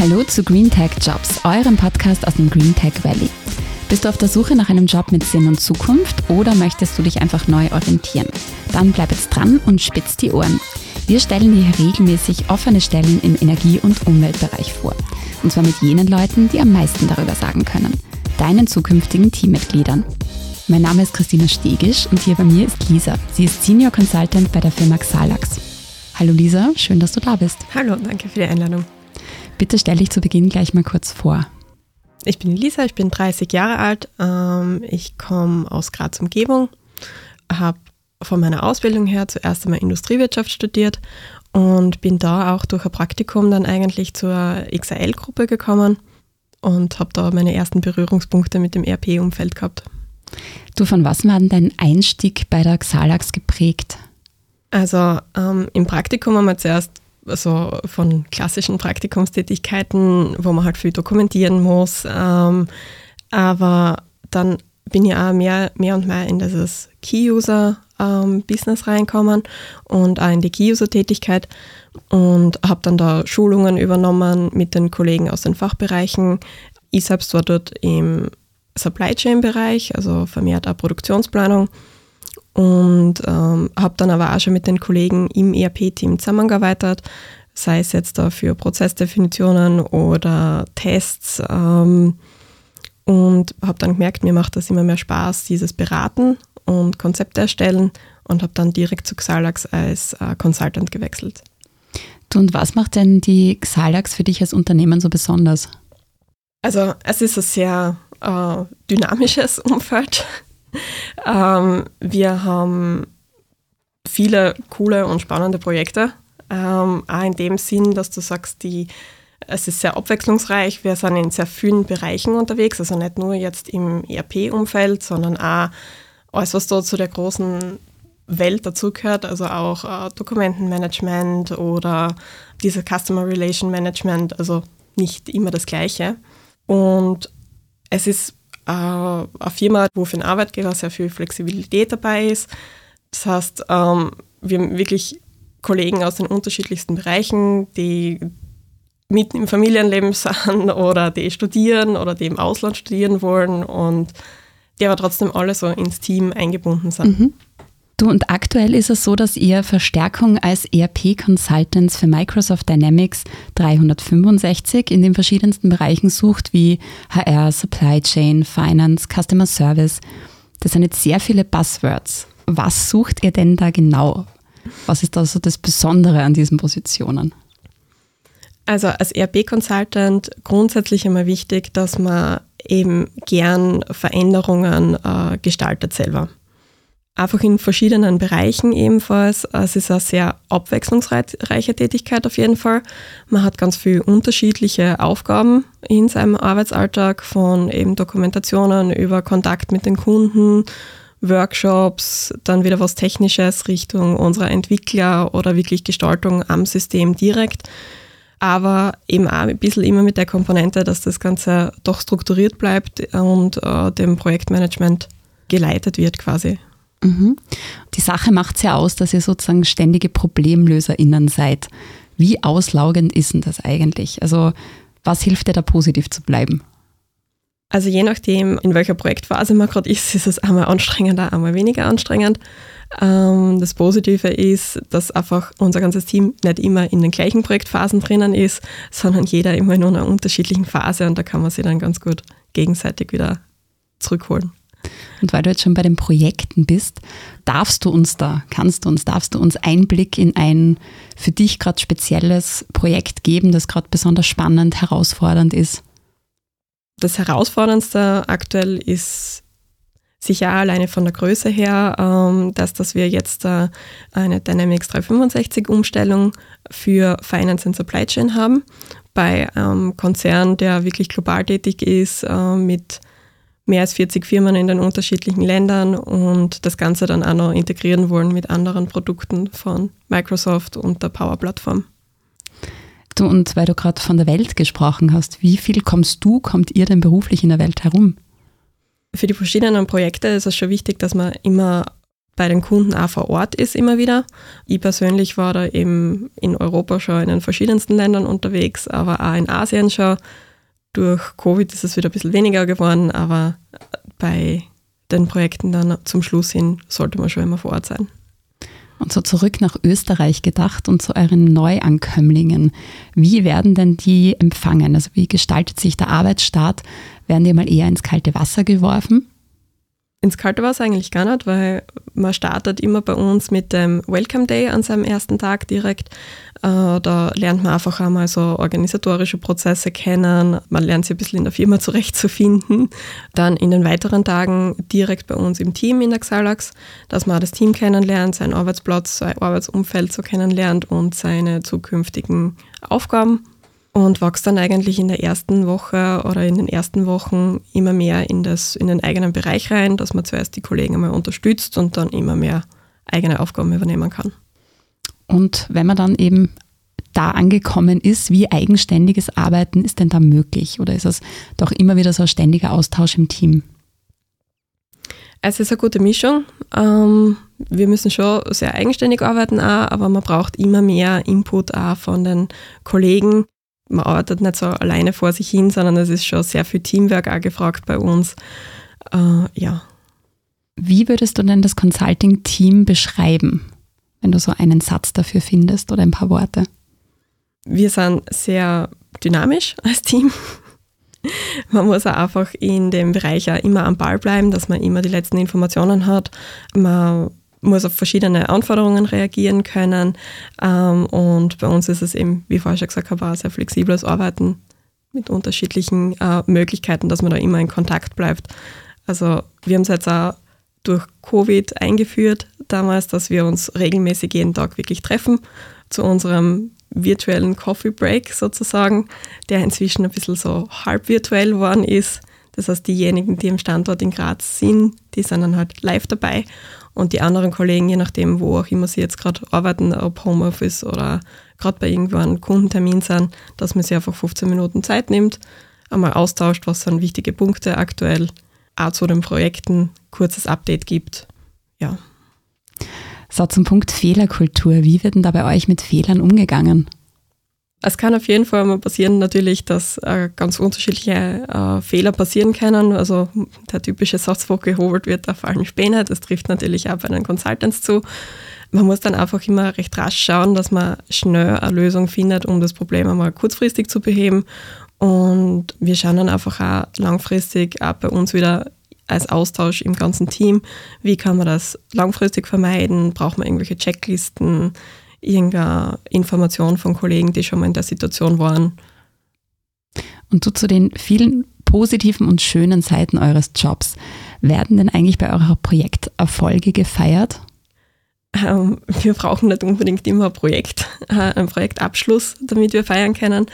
Hallo zu Green Tech Jobs, eurem Podcast aus dem Green Tech Valley. Bist du auf der Suche nach einem Job mit Sinn und Zukunft oder möchtest du dich einfach neu orientieren? Dann bleib jetzt dran und spitz die Ohren. Wir stellen dir regelmäßig offene Stellen im Energie- und Umweltbereich vor. Und zwar mit jenen Leuten, die am meisten darüber sagen können. Deinen zukünftigen Teammitgliedern. Mein Name ist Christina Stegisch und hier bei mir ist Lisa. Sie ist Senior Consultant bei der Firma Xalax. Hallo Lisa, schön, dass du da bist. Hallo, danke für die Einladung. Bitte stell dich zu Beginn gleich mal kurz vor. Ich bin Lisa, ich bin 30 Jahre alt. Ähm, ich komme aus Graz Umgebung, habe von meiner Ausbildung her zuerst einmal Industriewirtschaft studiert und bin da auch durch ein Praktikum dann eigentlich zur XAL-Gruppe gekommen und habe da meine ersten Berührungspunkte mit dem ERP-Umfeld gehabt. Du, von was war denn dein Einstieg bei der Xalax geprägt? Also ähm, im Praktikum haben wir zuerst so von klassischen Praktikumstätigkeiten, wo man halt viel dokumentieren muss. Ähm, aber dann bin ich auch mehr, mehr und mehr in dieses Key-User-Business ähm, reinkommen und auch in die Key-User-Tätigkeit und habe dann da Schulungen übernommen mit den Kollegen aus den Fachbereichen. Ich selbst war dort im Supply Chain-Bereich, also vermehrt auch Produktionsplanung und ähm, habe dann aber auch schon mit den Kollegen im ERP-Team zusammengearbeitet, sei es jetzt da für Prozessdefinitionen oder Tests ähm, und habe dann gemerkt, mir macht das immer mehr Spaß, dieses Beraten und Konzepte erstellen und habe dann direkt zu Xalax als äh, Consultant gewechselt. Und was macht denn die Xalax für dich als Unternehmen so besonders? Also es ist ein sehr äh, dynamisches Umfeld. Ähm, wir haben viele coole und spannende Projekte. Ähm, auch in dem Sinn, dass du sagst, die, es ist sehr abwechslungsreich. Wir sind in sehr vielen Bereichen unterwegs, also nicht nur jetzt im ERP-Umfeld, sondern auch alles, was da zu der großen Welt dazugehört, also auch äh, Dokumentenmanagement oder dieser Customer Relation Management, also nicht immer das Gleiche. Und es ist eine Firma, wo für den Arbeitgeber sehr viel Flexibilität dabei ist. Das heißt, ähm, wir haben wirklich Kollegen aus den unterschiedlichsten Bereichen, die mitten im Familienleben sind oder die studieren oder die im Ausland studieren wollen und die aber trotzdem alle so ins Team eingebunden sind. Mhm. Du, und aktuell ist es so, dass ihr Verstärkung als ERP-Consultants für Microsoft Dynamics 365 in den verschiedensten Bereichen sucht, wie HR, Supply Chain, Finance, Customer Service. Das sind jetzt sehr viele Buzzwords. Was sucht ihr denn da genau? Was ist da so das Besondere an diesen Positionen? Also als ERP-Consultant grundsätzlich immer wichtig, dass man eben gern Veränderungen äh, gestaltet selber einfach in verschiedenen Bereichen ebenfalls. Es ist eine sehr abwechslungsreiche Tätigkeit auf jeden Fall. Man hat ganz viele unterschiedliche Aufgaben in seinem Arbeitsalltag, von eben Dokumentationen über Kontakt mit den Kunden, Workshops, dann wieder was Technisches Richtung unserer Entwickler oder wirklich Gestaltung am System direkt. Aber eben auch ein bisschen immer mit der Komponente, dass das Ganze doch strukturiert bleibt und äh, dem Projektmanagement geleitet wird quasi. Mhm. Die Sache macht es ja aus, dass ihr sozusagen ständige ProblemlöserInnen seid. Wie auslaugend ist denn das eigentlich? Also, was hilft dir da positiv zu bleiben? Also, je nachdem, in welcher Projektphase man gerade ist, ist es einmal anstrengender, einmal weniger anstrengend. Ähm, das Positive ist, dass einfach unser ganzes Team nicht immer in den gleichen Projektphasen drinnen ist, sondern jeder immer in einer unterschiedlichen Phase und da kann man sich dann ganz gut gegenseitig wieder zurückholen. Und weil du jetzt schon bei den Projekten bist, darfst du uns da, kannst du uns, darfst du uns Einblick in ein für dich gerade spezielles Projekt geben, das gerade besonders spannend, herausfordernd ist? Das Herausforderndste aktuell ist sicher alleine von der Größe her, ähm, dass, dass wir jetzt äh, eine Dynamics 365 Umstellung für Finance and Supply Chain haben. Bei einem Konzern, der wirklich global tätig ist, äh, mit mehr als 40 Firmen in den unterschiedlichen Ländern und das Ganze dann auch noch integrieren wollen mit anderen Produkten von Microsoft und der Power-Plattform. Du, und weil du gerade von der Welt gesprochen hast, wie viel kommst du, kommt ihr denn beruflich in der Welt herum? Für die verschiedenen Projekte ist es schon wichtig, dass man immer bei den Kunden auch vor Ort ist immer wieder. Ich persönlich war da eben in Europa schon in den verschiedensten Ländern unterwegs, aber auch in Asien schon. Durch Covid ist es wieder ein bisschen weniger geworden, aber bei den Projekten dann zum Schluss hin sollte man schon immer vor Ort sein. Und so zurück nach Österreich gedacht und zu euren Neuankömmlingen. Wie werden denn die empfangen? Also wie gestaltet sich der Arbeitsstart? Werden die mal eher ins kalte Wasser geworfen? Ins kalte Wasser eigentlich gar nicht, weil man startet immer bei uns mit dem Welcome Day an seinem ersten Tag direkt. Äh, da lernt man einfach einmal so organisatorische Prozesse kennen. Man lernt sich ein bisschen in der Firma zurechtzufinden. Dann in den weiteren Tagen direkt bei uns im Team in der Xalax, dass man das Team kennenlernt, seinen Arbeitsplatz, sein Arbeitsumfeld so kennenlernt und seine zukünftigen Aufgaben und wächst dann eigentlich in der ersten Woche oder in den ersten Wochen immer mehr in, das, in den eigenen Bereich rein, dass man zuerst die Kollegen einmal unterstützt und dann immer mehr eigene Aufgaben übernehmen kann. Und wenn man dann eben da angekommen ist, wie eigenständiges Arbeiten ist denn da möglich? Oder ist es doch immer wieder so ein ständiger Austausch im Team? Es ist eine gute Mischung. Ähm, wir müssen schon sehr eigenständig arbeiten, auch, aber man braucht immer mehr Input auch von den Kollegen, man arbeitet nicht so alleine vor sich hin, sondern es ist schon sehr viel Teamwork auch gefragt bei uns. Äh, ja. Wie würdest du denn das Consulting-Team beschreiben, wenn du so einen Satz dafür findest oder ein paar Worte? Wir sind sehr dynamisch als Team. Man muss auch einfach in dem Bereich auch immer am Ball bleiben, dass man immer die letzten Informationen hat. Man muss auf verschiedene Anforderungen reagieren können. Ähm, und bei uns ist es eben, wie vorher schon gesagt habe, auch sehr flexibles Arbeiten mit unterschiedlichen äh, Möglichkeiten, dass man da immer in Kontakt bleibt. Also wir haben es jetzt auch durch Covid eingeführt damals, dass wir uns regelmäßig jeden Tag wirklich treffen zu unserem virtuellen Coffee Break sozusagen, der inzwischen ein bisschen so halb virtuell geworden ist. Das heißt, diejenigen, die im Standort in Graz sind, die sind dann halt live dabei und die anderen Kollegen, je nachdem, wo auch immer sie jetzt gerade arbeiten, ob Homeoffice oder gerade bei irgendwann Kundentermin sind, dass man sich einfach 15 Minuten Zeit nimmt, einmal austauscht, was sind wichtige Punkte aktuell, auch zu den Projekten, kurzes Update gibt. Ja. So, zum Punkt Fehlerkultur. Wie wird denn da bei euch mit Fehlern umgegangen? Es kann auf jeden Fall mal passieren, natürlich, dass äh, ganz unterschiedliche äh, Fehler passieren können. Also der typische Satz, wo gehobelt wird, da fallen Späne. Das trifft natürlich auch bei den Consultants zu. Man muss dann einfach immer recht rasch schauen, dass man schnell eine Lösung findet, um das Problem einmal kurzfristig zu beheben. Und wir schauen dann einfach auch langfristig auch bei uns wieder als Austausch im ganzen Team, wie kann man das langfristig vermeiden? Braucht man irgendwelche Checklisten? Irgendeine Information von Kollegen, die schon mal in der Situation waren. Und so zu den vielen positiven und schönen Seiten eures Jobs. Werden denn eigentlich bei eurer Projekterfolge gefeiert? Ähm, wir brauchen nicht unbedingt immer ein Projekt, äh, einen Projektabschluss, damit wir feiern können.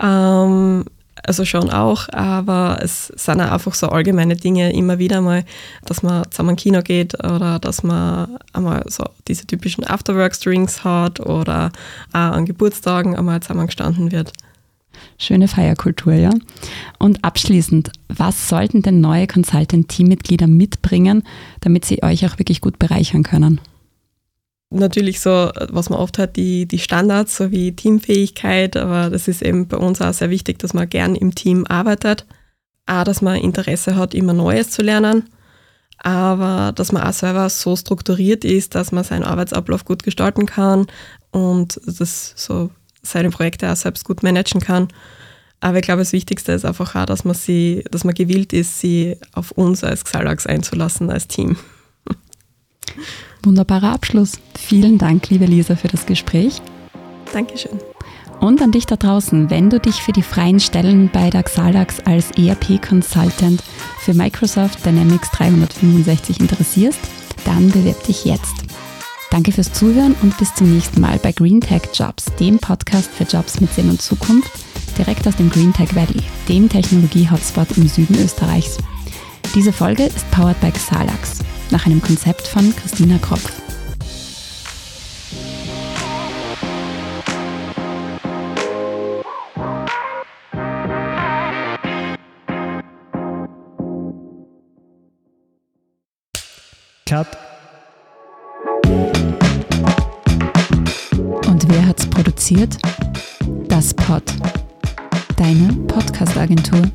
Ähm, also schon auch, aber es sind auch einfach so allgemeine Dinge immer wieder mal, dass man zusammen ins Kino geht oder dass man einmal so diese typischen Afterwork-Drinks hat oder auch an Geburtstagen einmal zusammen gestanden wird. Schöne Feierkultur, ja. Und abschließend, was sollten denn neue Consultant-Teammitglieder mitbringen, damit sie euch auch wirklich gut bereichern können? Natürlich so, was man oft hat, die, die Standards, so wie Teamfähigkeit, aber das ist eben bei uns auch sehr wichtig, dass man gern im Team arbeitet. Auch, dass man Interesse hat, immer Neues zu lernen, aber dass man auch selber so strukturiert ist, dass man seinen Arbeitsablauf gut gestalten kann und das so seine Projekte auch selbst gut managen kann. Aber ich glaube, das Wichtigste ist einfach auch, dass man sie, dass man gewillt ist, sie auf uns als Xalax einzulassen, als Team. Wunderbarer Abschluss. Vielen Dank, liebe Lisa, für das Gespräch. Dankeschön. Und an dich da draußen, wenn du dich für die freien Stellen bei der Xalax als ERP-Consultant für Microsoft Dynamics 365 interessierst, dann bewirb dich jetzt. Danke fürs Zuhören und bis zum nächsten Mal bei Green Tech Jobs, dem Podcast für Jobs mit Sinn und Zukunft, direkt aus dem Green Tech Valley, dem Technologie-Hotspot im Süden Österreichs. Diese Folge ist powered by Xalax nach einem Konzept von Christina Kropp. Cut. Und wer hat's produziert? Das Pod. Deine Podcast-Agentur.